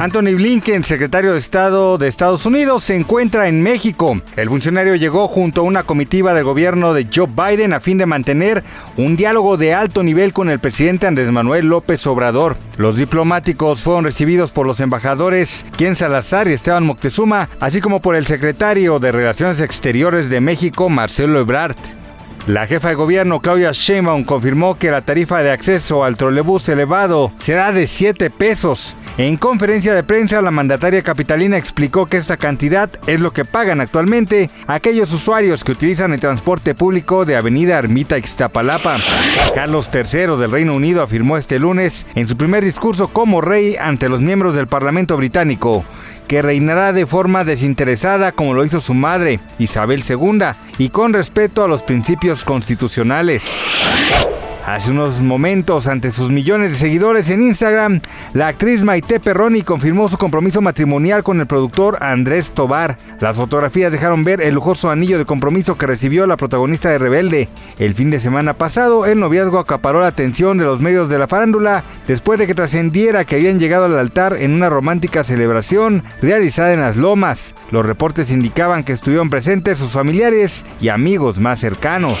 Anthony Blinken, secretario de Estado de Estados Unidos, se encuentra en México. El funcionario llegó junto a una comitiva del gobierno de Joe Biden a fin de mantener un diálogo de alto nivel con el presidente Andrés Manuel López Obrador. Los diplomáticos fueron recibidos por los embajadores Ken Salazar y Esteban Moctezuma, así como por el secretario de Relaciones Exteriores de México, Marcelo Ebrard. La jefa de gobierno Claudia Sheinbaum confirmó que la tarifa de acceso al trolebús elevado será de 7 pesos. En conferencia de prensa, la mandataria capitalina explicó que esta cantidad es lo que pagan actualmente aquellos usuarios que utilizan el transporte público de Avenida Ermita Ixtapalapa. Carlos III del Reino Unido afirmó este lunes en su primer discurso como rey ante los miembros del Parlamento británico que reinará de forma desinteresada como lo hizo su madre, Isabel II, y con respeto a los principios constitucionales. Hace unos momentos, ante sus millones de seguidores en Instagram, la actriz Maite Perroni confirmó su compromiso matrimonial con el productor Andrés Tobar. Las fotografías dejaron ver el lujoso anillo de compromiso que recibió la protagonista de Rebelde. El fin de semana pasado, el noviazgo acaparó la atención de los medios de la farándula después de que trascendiera que habían llegado al altar en una romántica celebración realizada en las lomas. Los reportes indicaban que estuvieron presentes sus familiares y amigos más cercanos.